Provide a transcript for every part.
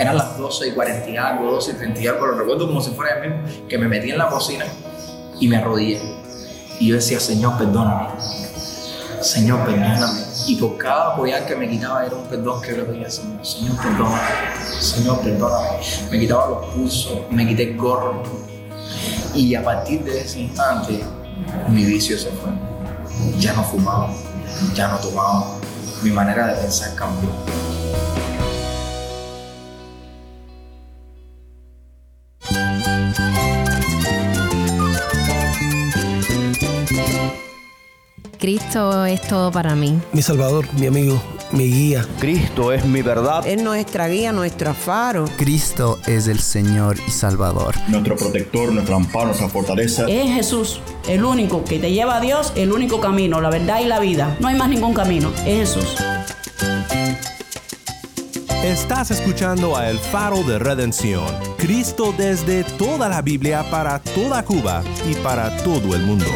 eran las 12 y 40 y algo, 12 y 30 y algo, lo recuerdo como si fuera el mismo, que me metí en la cocina y me arrodillé. Y yo decía, Señor, perdóname. Señor, perdóname. Y por cada apoyar que me quitaba era un perdón que yo le pedía, Señor, Señor, perdóname. Señor, perdóname. Me quitaba los pulsos, me quité el gorro. Y a partir de ese instante, mi vicio se fue. Ya no fumaba, ya no tomaba. Mi manera de pensar cambió. Cristo es todo para mí. Mi Salvador, mi amigo, mi guía. Cristo es mi verdad. Es nuestra guía, nuestro faro. Cristo es el Señor y Salvador. Nuestro protector, nuestro amparo, nuestra fortaleza. Es Jesús, el único que te lleva a Dios, el único camino, la verdad y la vida. No hay más ningún camino, es Jesús. Estás escuchando a El Faro de Redención. Cristo desde toda la Biblia para toda Cuba y para todo el mundo.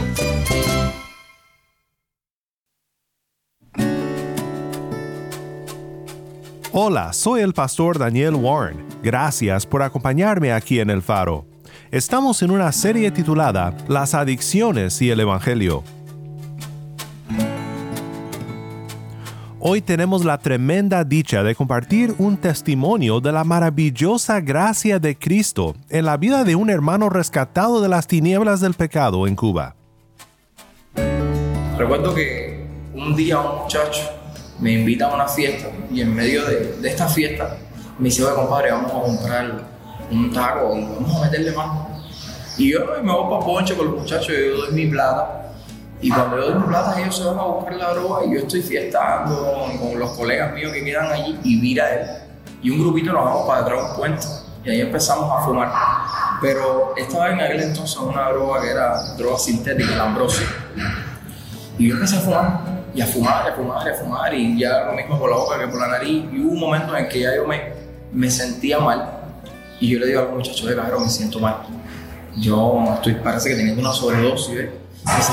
Hola, soy el pastor Daniel Warren. Gracias por acompañarme aquí en El Faro. Estamos en una serie titulada Las adicciones y el Evangelio. Hoy tenemos la tremenda dicha de compartir un testimonio de la maravillosa gracia de Cristo en la vida de un hermano rescatado de las tinieblas del pecado en Cuba. Recuerdo que un día un muchacho me invita a una fiesta y en medio de, esta fiesta me dice, oye compadre, vamos a comprar un taco y vamos a meterle mano. Y yo me voy para Ponche con los muchachos, yo doy mi plata. Y cuando yo doy mi plata, ellos se van a buscar la droga y yo estoy fiestando con, los colegas míos que quedan allí y vira él. Y un grupito nos vamos para detrás de un puente. Y ahí empezamos a fumar. Pero estaba en aquel entonces una droga que era droga sintética, la ambrosia. Y yo empecé a fumar, y a fumar, y a fumar, y a fumar, y ya lo mismo por la boca que por la nariz. Y hubo un momento en que ya yo me, me sentía mal. Y yo le digo al muchacho, de cabrón, me siento mal. Yo estoy, parece que teniendo una sobredosis, ¿ves? Y dice,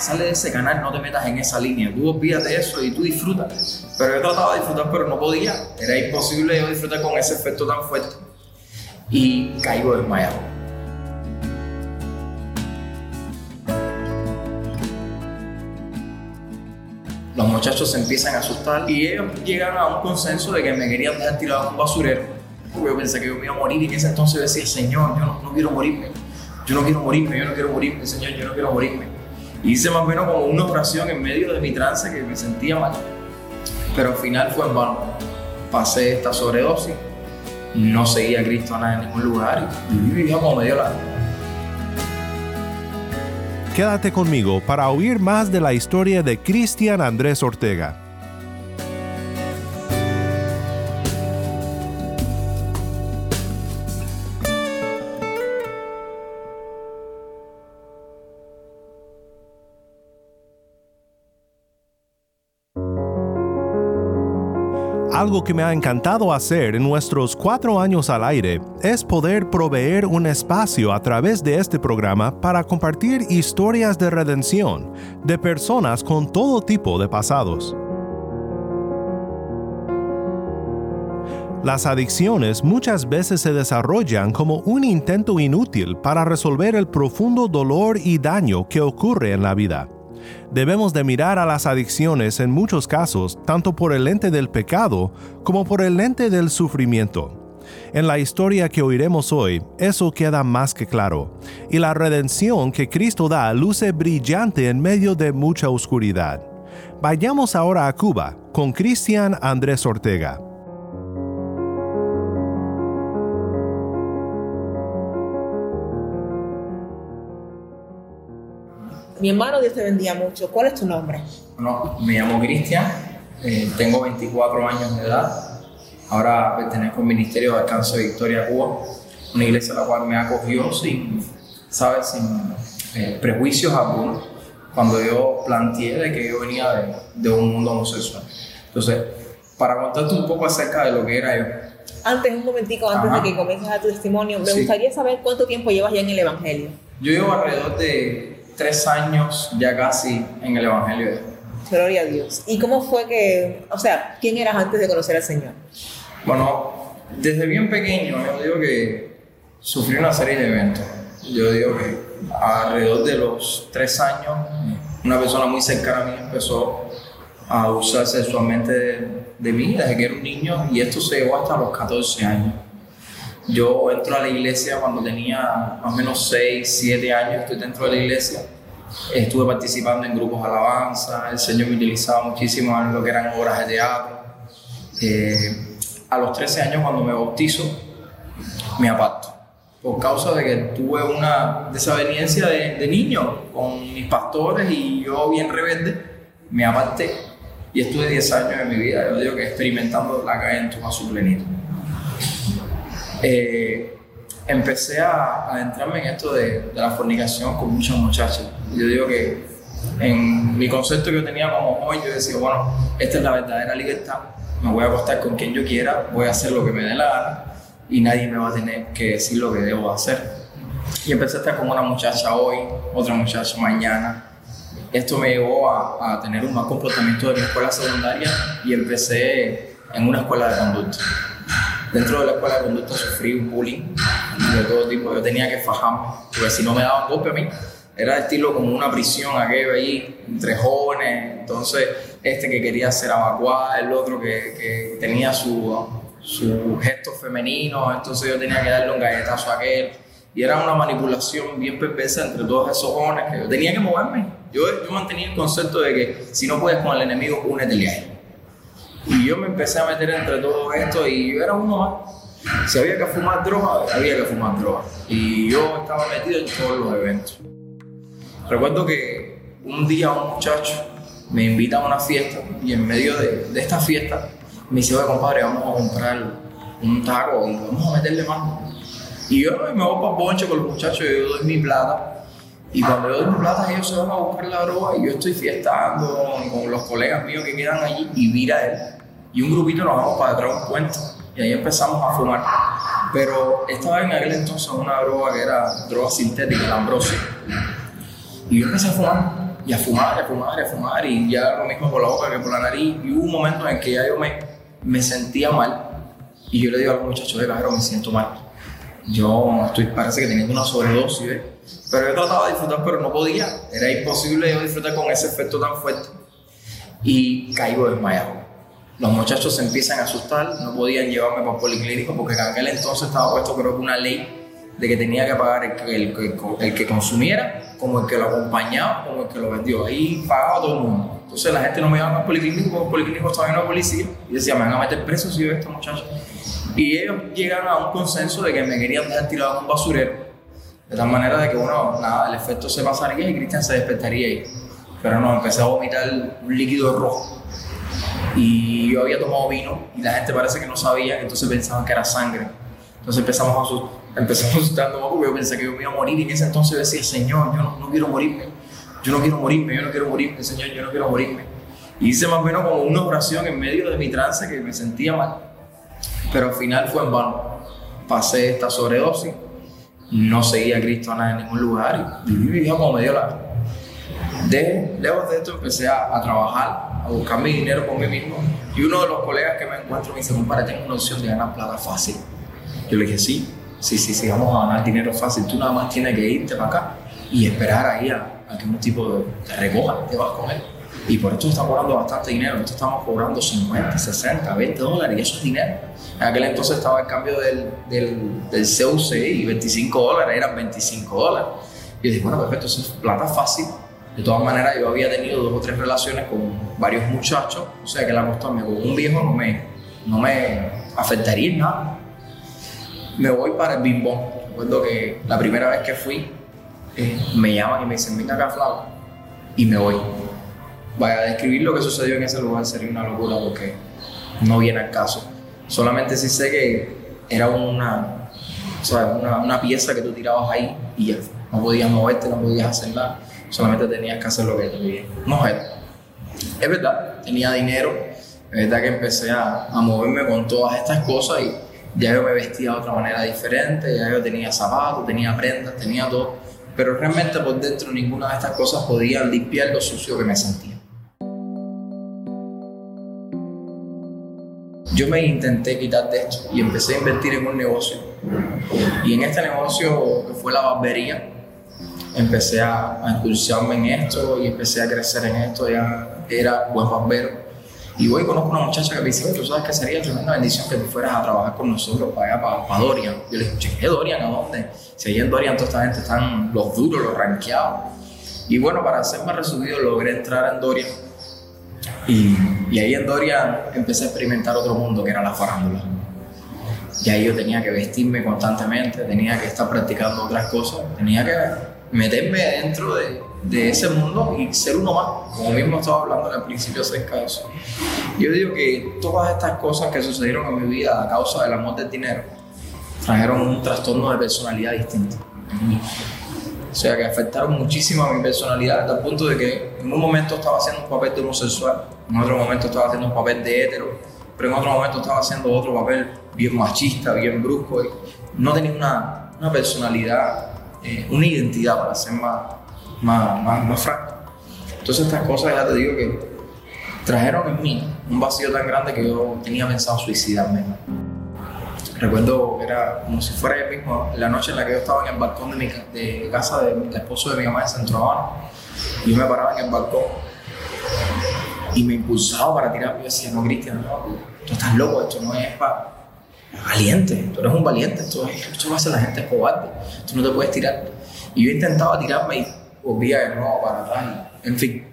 sale de ese canal, no te metas en esa línea. Tú olvídate de eso y tú disfrutas. Pero yo trataba de disfrutar, pero no podía. Era imposible yo disfrutar con ese efecto tan fuerte. Y caigo desmayado. los muchachos se empiezan a asustar y ellos llegan a un consenso de que me querían dejar tirado en un basurero. Yo pensé que yo me iba a morir y en ese entonces yo decía, Señor, yo no quiero morirme, yo no quiero morirme, yo no quiero morirme, Señor, yo no quiero morirme. Hice más o menos como una oración en medio de mi trance que me sentía mal. Pero al final fue en vano. Pasé esta sobredosis, no seguía a Cristo nada en ningún lugar y vivía como medio lado. Quédate conmigo para oír más de la historia de Cristian Andrés Ortega. Algo que me ha encantado hacer en nuestros cuatro años al aire es poder proveer un espacio a través de este programa para compartir historias de redención de personas con todo tipo de pasados. Las adicciones muchas veces se desarrollan como un intento inútil para resolver el profundo dolor y daño que ocurre en la vida. Debemos de mirar a las adicciones en muchos casos tanto por el lente del pecado como por el lente del sufrimiento. En la historia que oiremos hoy, eso queda más que claro, y la redención que Cristo da luce brillante en medio de mucha oscuridad. Vayamos ahora a Cuba con Cristian Andrés Ortega. Mi hermano, Dios te bendiga mucho. ¿Cuál es tu nombre? Bueno, me llamo Cristian, eh, tengo 24 años de edad. Ahora pertenezco al Ministerio de Alcance de Victoria Cuba, una iglesia a la cual me acogió sin, ¿sabes? Sin eh, prejuicios algunos, cuando yo planteé de que yo venía de, de un mundo homosexual. Entonces, para contarte un poco acerca de lo que era yo. Antes, un momentico, antes Ajá. de que comiences a tu testimonio, me Sí. gustaría saber cuánto tiempo llevas ya en el Evangelio. Yo llevo alrededor de tres años ya casi en el Evangelio. Gloria a Dios. ¿Y cómo fue que, o sea, quién eras antes de conocer al Señor? Bueno, Desde bien pequeño, yo digo que sufrí una serie de eventos. Yo digo que alrededor de los tres años, una persona muy cercana a mí empezó a abusar sexualmente de, de mí desde que era un niño y esto se llevó hasta los 14 años. Yo entro a la iglesia cuando tenía más o menos 6, 7 años, estoy dentro de la iglesia. Estuve participando en grupos de alabanza, el Señor me utilizaba muchísimo en lo que eran obras de teatro. Eh, a los 13 años, cuando me bautizo, me aparto. Por causa de que tuve una desaveniencia de, niño con mis pastores y yo, bien rebelde, me aparté. Y estuve 10 años de mi vida, yo digo que experimentando la calle en toda su plenitud eh, empecé a adentrarme en esto de, de, la fornicación con muchas muchachas. Yo digo que en mi concepto que yo tenía como joven, yo decía, bueno, esta es la verdadera libertad, me voy a acostar con quien yo quiera, voy a hacer lo que me dé la gana y nadie me va a tener que decir lo que debo hacer. Y empecé a estar con una muchacha hoy, otra muchacha mañana. Esto me llevó a, a tener un mal comportamiento de mi escuela secundaria y empecé en una escuela de conducta dentro de la escuela de conducta sufrí un bullying de todo tipo. Yo tenía que fajarme, porque si no me daban golpe a mí, era estilo como una prisión aquello ahí, entre jóvenes. Entonces, este que quería ser evacuado, el otro que, que tenía su, su gesto femenino, entonces yo tenía que darle un galletazo a aquel. Y era una manipulación bien perversa entre todos esos jóvenes que yo tenía que moverme. Yo, yo mantenía el concepto de que si no puedes con el enemigo, únete a él. Y yo me empecé a meter entre todo esto y yo era uno más. Si había que fumar droga, había que fumar droga. Y yo estaba metido en todos los eventos. Recuerdo que un día un muchacho me invita a una fiesta y en medio de, de esta fiesta me dice, oye compadre, vamos a comprar un taco y vamos a meterle mano. Y yo me voy para Bonche con los muchachos y yo doy mi plata. Y cuando yo doy plata, ellos se van a buscar la droga y yo estoy fiestando con los colegas míos que quedan allí y mira él. Y un grupito nos vamos para detrás de un puente y ahí empezamos a fumar. Pero estaba en aquel entonces una droga que era droga sintética, la ambrosia. Y yo empecé a fumar, y a fumar, y a fumar, y a fumar, y ya lo mismo por la boca que por la nariz. Y hubo un momento en que ya yo me, me sentía mal. Y yo le digo a los muchachos, de cajero, me siento mal. Yo estoy, parece que teniendo una sobredosis, ¿ves? Pero yo trataba de disfrutar, pero no podía. Era imposible yo disfrutar con ese efecto tan fuerte. Y caigo desmayado. Los muchachos se empiezan a asustar, no podían llevarme para el policlínico porque en aquel entonces estaba puesto creo que una ley de que tenía que pagar el que, el, el, el que consumiera, como el que lo acompañaba, como el que lo vendió. Ahí pagaba todo el mundo. Entonces la gente no me llevaba al policlínico porque el policlínico estaba en la policía y decía, me van a meter preso si yo estos muchachos. Y ellos llegaron a un consenso de que me querían dejar tirado en un basurero. De tal manera de que, bueno, nada, el efecto se pasaría y Cristian se despertaría ahí. Pero no, empecé a vomitar un líquido rojo. Y yo había tomado vino y la gente parece que no sabía, entonces pensaban que era sangre. Entonces empezamos a asustar, empezamos a asustarnos porque yo pensé que yo me iba a morir y en ese entonces decía, Señor, yo no, no quiero morirme, yo no quiero morirme, yo no quiero morirme, Señor, yo no quiero morirme. Y hice más o menos como una oración en medio de mi trance que me sentía mal. Pero al final fue en vano. Pasé esta sobredosis, no seguía a Cristo nada en ningún lugar y vivía como me dio la. De, lejos de esto empecé a, a, trabajar, a buscar mi dinero por mí mismo. Y uno de los colegas que me encuentro me dice, compadre, tengo una opción de ganar plata fácil. Yo le dije, sí, sí, sí, sí, vamos a ganar dinero fácil. Tú nada más tienes que irte para acá y esperar ahí a, a que un tipo te recoja, te vas con él. Y por esto está cobrando bastante dinero. Nosotros estamos cobrando 50, 60, 20 dólares y eso es dinero. En aquel entonces estaba el cambio del, del, CUC y 25 dólares, eran 25 dólares. Y yo dije, bueno, perfecto, eso es plata fácil. De todas maneras, yo había tenido dos o tres relaciones con varios muchachos, o sea que la acostarme con un viejo no me, no me afectaría en nada. Me voy para el bimbón. Recuerdo que la primera vez que fui, eh, me llaman y me dicen, venga acá, Flavio, y me voy. Vaya, describir lo que sucedió en ese lugar sería una locura porque no viene al caso. Solamente sí sé que era una, o sea, una, una pieza que tú tirabas ahí y ya. No podías moverte, no podías hacer nada solamente tenías que hacer lo que te pedían. No era. Es verdad, tenía dinero, es verdad que empecé a, moverme con todas estas cosas y ya yo me vestía de otra manera diferente, ya yo tenía zapatos, tenía prendas, tenía todo, pero realmente por dentro ninguna de estas cosas podía limpiar lo sucio que me sentía. Yo me intenté quitar de esto y empecé a invertir en un negocio. Y en este negocio, que fue la barbería, empecé a, a en esto y empecé a crecer en esto. Ya era buen barbero. Y hoy conozco una muchacha que me dice, tú sabes que sería tremenda bendición que tú fueras a trabajar con nosotros para allá, para, para Dorian. Yo le dije, ¿qué Dorian? ¿A dónde? Si allí en Dorian toda esta gente están los duros, los ranqueados. Y bueno, para hacer más resumido, logré entrar en Dorian. Y, y ahí en Dorian empecé a experimentar otro mundo que era la farándula. Y ahí yo tenía que vestirme constantemente, tenía que estar practicando otras cosas, tenía que meterme dentro de, de ese mundo y ser uno más, como mismo estaba hablando al principio acerca de eso. Yo digo que todas estas cosas que sucedieron en mi vida a causa del amor del dinero trajeron un trastorno de personalidad distinto. O sea, que afectaron muchísimo a mi personalidad, hasta el punto de que en un momento estaba haciendo un papel de homosexual, en otro momento estaba haciendo un papel de hetero, pero en otro momento estaba haciendo otro papel bien machista, bien brusco. Y no tenía una, una personalidad, eh, una identidad, para ser más, más, más, más franco. Entonces estas cosas ya te digo que trajeron en mí un vacío tan grande que yo tenía pensado suicidarme. Recuerdo que era como si fuera ayer mismo, la noche en la que yo estaba en el balcón de, mi, de casa del esposo de mi mamá en Centro Habana. Yo me paraba en el balcón y me impulsaba para tirar. Yo decía, no, Cristian, no, tú estás loco, esto no es para valiente, tú eres un valiente, esto, es- esto lo hace la gente cobarde, tú no te puedes tirar. Y yo intentaba tirarme y volvía de nuevo para atrás. en fin,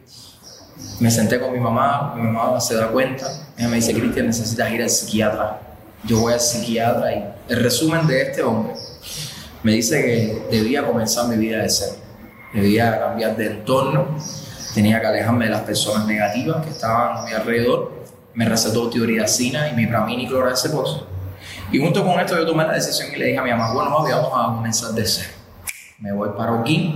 me senté con mi mamá, mi mamá se da cuenta, ella me dice, Cristian, necesitas ir al psiquiatra. Yo voy al psiquiatra y el resumen de este hombre me dice que debía comenzar mi vida de cero, debía cambiar de entorno, tenía que alejarme de las personas negativas que estaban a mi alrededor, me recetó tioridacina y mipramina y clorazepam. Y junto con esto yo tomé la decisión y le dije a mi mamá, bueno, mami, vamos a comenzar de cero. Me voy para Oquín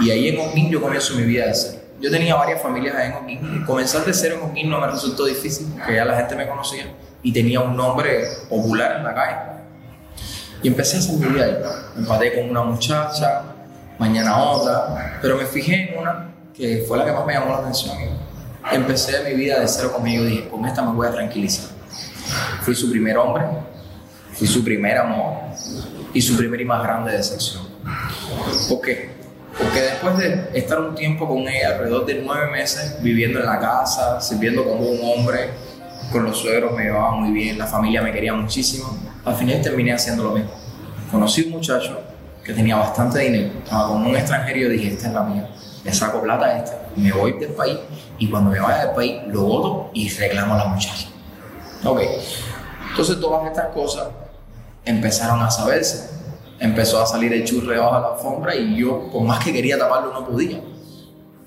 y ahí en Oquín yo comienzo mi vida de cero. Yo tenía varias familias ahí en Oquín comenzar de cero en Oquín no me resultó difícil porque ya la gente me conocía y tenía un nombre popular en la calle. Y empecé a hacer mi vida ahí. Empaté con una muchacha, mañana otra, pero me fijé en una que fue la que más me llamó la atención. Empecé mi vida de cero conmigo y dije, con esta me voy a tranquilizar. Fui su primer hombre, fui su primer amor y su primer y más grande decepción. ¿Por qué? Porque después de estar un tiempo con ella, alrededor de nueve meses, viviendo en la casa, sirviendo como un hombre, con los suegros me llevaba muy bien, la familia me quería muchísimo, al final terminé haciendo lo mismo. Conocí un muchacho que tenía bastante dinero, estaba con un extranjero y dije, esta es la mía, le saco plata a este, me voy del país y cuando me vaya del país lo voto y reclamo a la muchacha. Ok, entonces todas estas cosas empezaron a saberse. Empezó a salir el churre debajo de la alfombra y yo, por más que quería taparlo, no podía.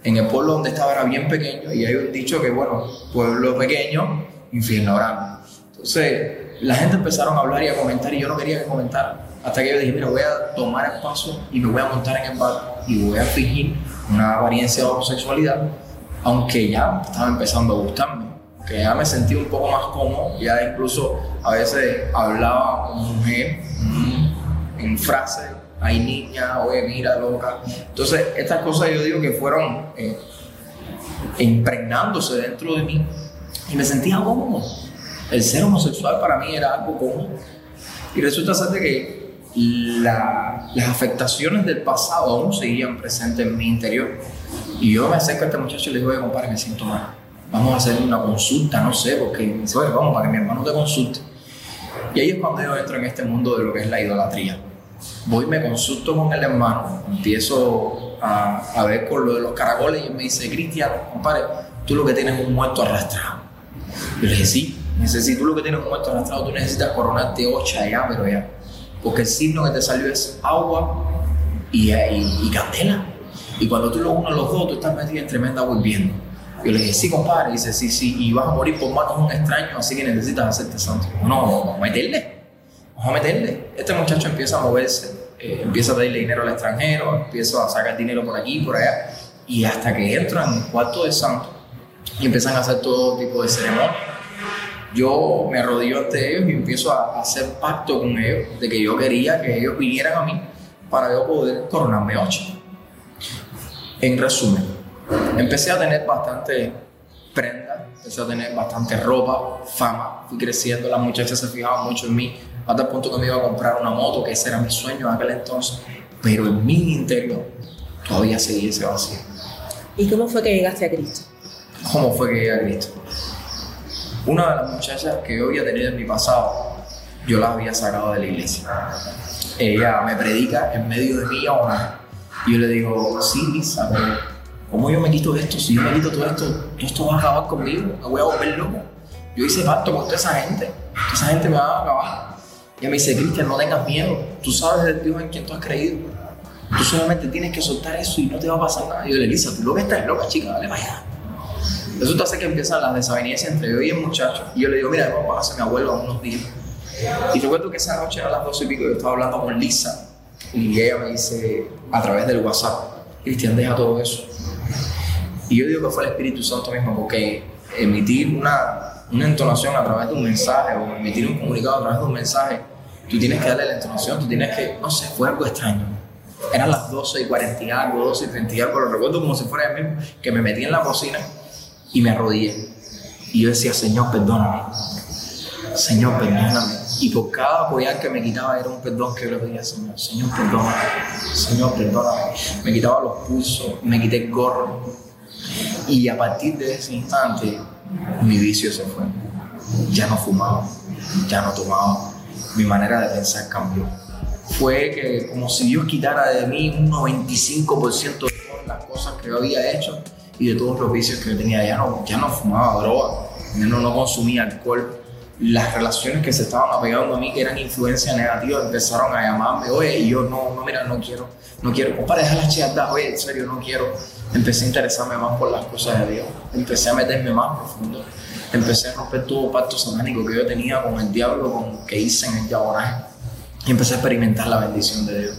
En el pueblo donde estaba era bien pequeño y hay un dicho que, bueno, pueblo pequeño, infierno grande. Entonces, la gente empezaron a hablar y a comentar y yo no quería que comentaran. Hasta que yo dije, mira, voy a tomar el paso y me voy a montar en el barco y voy a fingir una apariencia de homosexualidad, aunque ya estaba empezando a gustarme que ya me sentí un poco más cómodo, ya incluso a veces hablaba con mujer mm, en frases, hay niña, oye, mira, loca. Entonces, estas cosas yo digo que fueron eh, impregnándose dentro de mí y me sentía cómodo. El ser homosexual para mí era algo cómodo. Y resulta ser que la- las afectaciones del pasado aún seguían presentes en mi interior. Y yo me acerco a este muchacho y le digo, oye, compadre, me siento mal. Vamos a hacer una consulta, no sé, porque me dice, "Oye, vamos, para que mi hermano te consulte. Y ahí es cuando yo entro en este mundo de lo que es la idolatría. Voy, me consulto con el hermano, empiezo a, ver con lo de los caracoles y él me dice, Cristian, compadre, tú lo que tienes es un muerto arrastrado. Yo le dije, sí, me si tú lo que tienes es un muerto arrastrado, tú necesitas coronarte ocha ya, pero ya. Porque el signo que te salió es agua y, y, y candela. Y cuando tú lo unes los dos, tú estás metido en tremenda hirviendo. Yo le dije, sí, compadre. Y dice, sí, sí, y vas a morir por manos de un extraño, así que necesitas hacerte santo. No, vamos a meterle. Vamos a meterle. Este muchacho empieza a moverse, eh, empieza a pedirle dinero al extranjero, empieza a sacar dinero por aquí, por allá. Y hasta que entran en el cuarto de santo y empiezan a hacer todo tipo de ceremonias. Yo me arrodillo ante ellos y empiezo a a hacer pacto con ellos de que yo quería que ellos vinieran a mí para yo poder coronarme ocho. En resumen, empecé a tener bastante prenda, empecé a tener bastante ropa, fama, fui creciendo, las muchachas se fijaban mucho en mí, hasta el punto que me iba a comprar una moto, que ese era mi sueño en aquel entonces, pero en mi interior todavía seguía ese vacío. ¿Y cómo fue que llegaste a Cristo? ¿Cómo fue que llegué a Cristo? Una de las muchachas que yo había tenido en mi pasado, yo la había sacado de la iglesia. Ella me predica en medio de mi ahora y yo le digo, sí, Lisa, pero ¿cómo yo me quito esto? Si yo me quito todo esto, todo esto va a acabar conmigo, me voy a volver loco. Yo hice pacto con toda esa gente, toda esa gente me va a acabar. Y me dice, Cristian, no tengas miedo, tú sabes del Dios en quien tú has creído. Tú solamente tienes que soltar eso y no te va a pasar nada. Y yo le digo, Lisa, tú lo que estás loca, chica, dale para allá. Resulta ser que empiezan las desavenencias entre yo y el muchacho. Y yo le digo, mira, vamos a pasar mi abuelo unos días. Y recuerdo que esa noche a las 12 y pico yo estaba hablando con Lisa. Y ella me dice, a través del WhatsApp, Cristian, deja todo eso. Y yo digo que fue el Espíritu Santo mismo, porque emitir una, una entonación a través de un mensaje o emitir un comunicado a través de un mensaje, tú tienes que darle la entonación, tú tienes que, no sé, fue algo extraño. Eran las 12 y 40 y algo, 12 y 30 y algo, lo recuerdo como si fuera el mismo, que me metí en la cocina y me arrodillé. Y yo decía, Señor, perdóname. Señor, perdóname. Y por cada apoyar que me quitaba era un perdón que yo le pedía, Señor. Señor, perdóname. Señor, perdóname. Me quitaba los pulsos, me quité el gorro. Y a partir de ese instante, mi vicio se fue. Ya no fumaba, ya no tomaba. Mi manera de pensar cambió. Fue que como si Dios quitara de mí un 95% de todas las cosas que yo había hecho y de todos los vicios que yo tenía. Ya no, ya no fumaba droga, ya no, no consumía alcohol. Las relaciones que se estaban apegando a mí, que eran influencia negativa, empezaron a llamarme, oye, y yo no, no, mira, no quiero, no quiero, compadre, deja las chiatas, oye, en serio, no quiero. Empecé a interesarme más por las cosas de Dios, empecé a meterme más profundo, empecé a romper todo pacto satánico que yo tenía con el diablo, con que hice en el diabonaje, y empecé a experimentar la bendición de Dios.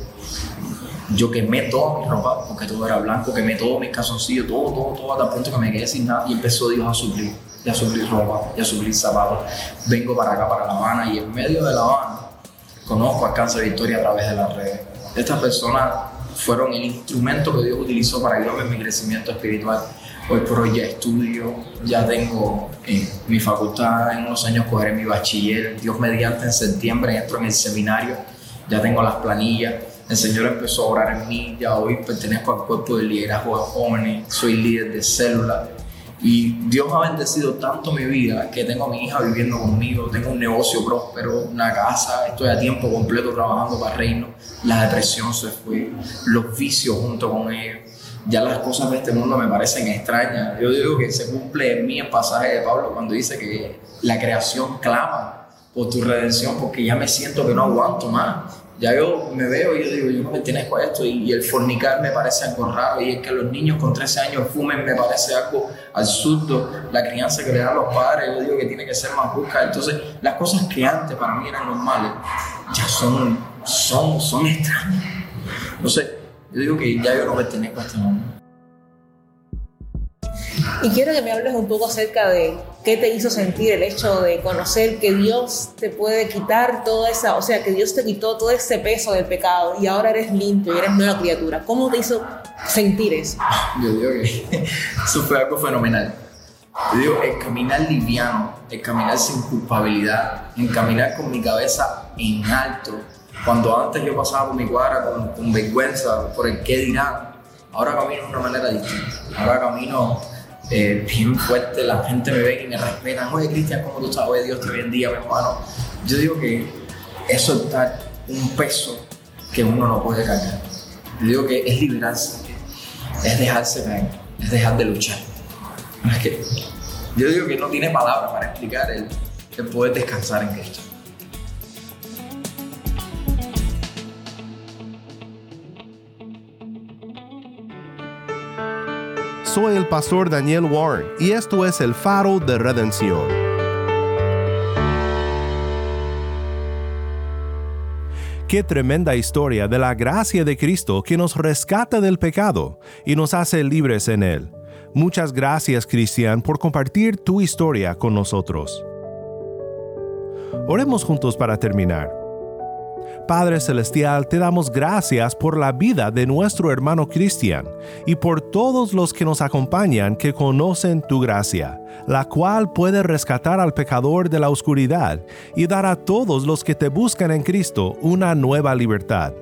Yo quemé toda mi ropa, porque todo era blanco, quemé todos mis calzoncillos, todo, todo, todo, hasta punto que me quedé sin nada y empezó Dios a suplir, a suplir ropa, a suplir zapatos. Vengo para acá, para La Habana, y en medio de La Habana conozco a Cáncer Victoria a través de las redes. Estas personas fueron el instrumento que Dios utilizó para ayudarme en mi crecimiento espiritual. Hoy por hoy ya estudio, ya tengo eh, mi facultad, en unos años cogeré mi bachiller, Dios mediante en septiembre entro en el seminario, ya tengo las planillas, el Señor empezó a orar en mí, ya hoy pertenezco al cuerpo de liderazgo de jóvenes, soy líder de célula y Dios ha bendecido tanto mi vida que tengo a mi hija viviendo conmigo, tengo un negocio próspero, una casa, estoy a tiempo completo trabajando para el reino, la depresión se fue, los vicios junto con ellos. Ya las cosas de este mundo me parecen extrañas. Yo digo que se cumple en mí el pasaje de Pablo cuando dice que la creación clama por tu redención porque ya me siento que no aguanto más ya yo me veo y yo digo, yo no pertenezco a esto y, el fornicar me parece algo raro y es que los niños con 13 años fumen me parece algo absurdo, la crianza que le dan los padres, yo digo que tiene que ser más busca, entonces las cosas que antes para mí eran normales ya son, son, son extrañas. Entonces, yo digo que ya yo no pertenezco a este mundo. Y quiero que me hables un poco acerca de qué te hizo sentir el hecho de conocer que Dios te puede quitar toda esa, o sea, que Dios te quitó todo ese peso del pecado y ahora eres limpio y eres nueva criatura. ¿Cómo te hizo sentir eso? Yo digo que eso fue algo fenomenal. Yo digo, el caminar liviano, el caminar sin culpabilidad, el caminar con mi cabeza en alto. Cuando antes yo pasaba por mi cuadra con, con vergüenza por el qué dirán, ahora camino de una manera distinta. Ahora camino eh, bien fuerte, la gente me ve y me respetan. Oye, Cristian, ¿cómo tú? Oye, Dios te bendiga, mi hermano. Yo digo que es soltar un peso que uno no puede cargar. Yo digo que es liberarse, es dejarse caer, es dejar de luchar. Es que yo digo que no tiene palabras para explicar el, el poder descansar en Cristo. Soy el pastor Daniel Warren y esto es el faro de redención. Qué tremenda historia de la gracia de Cristo que nos rescata del pecado y nos hace libres en él. Muchas gracias Cristian por compartir tu historia con nosotros. Oremos juntos para terminar. Padre Celestial, te damos gracias por la vida de nuestro hermano Cristian y por todos los que nos acompañan que conocen tu gracia, la cual puede rescatar al pecador de la oscuridad y dar a todos los que te buscan en Cristo una nueva libertad.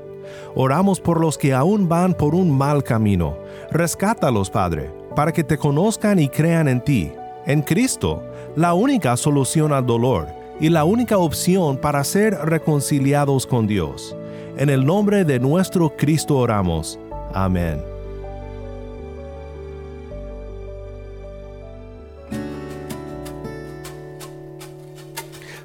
Oramos por los que aún van por un mal camino. Rescátalos, Padre, para que te conozcan y crean en ti, en Cristo, la única solución al dolor y la única opción para ser reconciliados con Dios. En el nombre de nuestro Cristo oramos. Amén.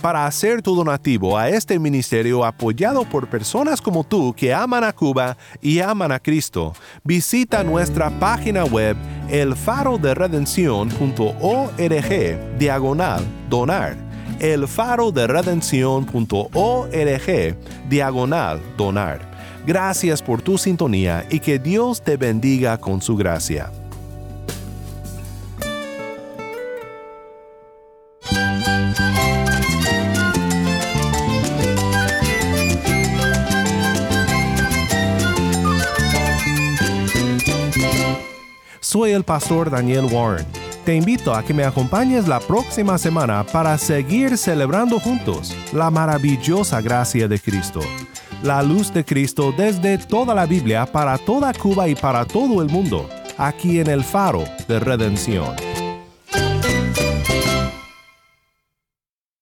Para hacer tu donativo a este ministerio apoyado por personas como tú que aman a Cuba y aman a Cristo, visita nuestra página web elfaroderedención.org diagonal donar. elfaroderedención.org diagonal donar. Gracias por tu sintonía y que Dios te bendiga con su gracia. Pastor Daniel Warren. Te invito a que me acompañes la próxima semana para seguir celebrando juntos la maravillosa gracia de Cristo. La luz de Cristo desde toda la Biblia para toda Cuba y para todo el mundo, aquí en el faro de redención.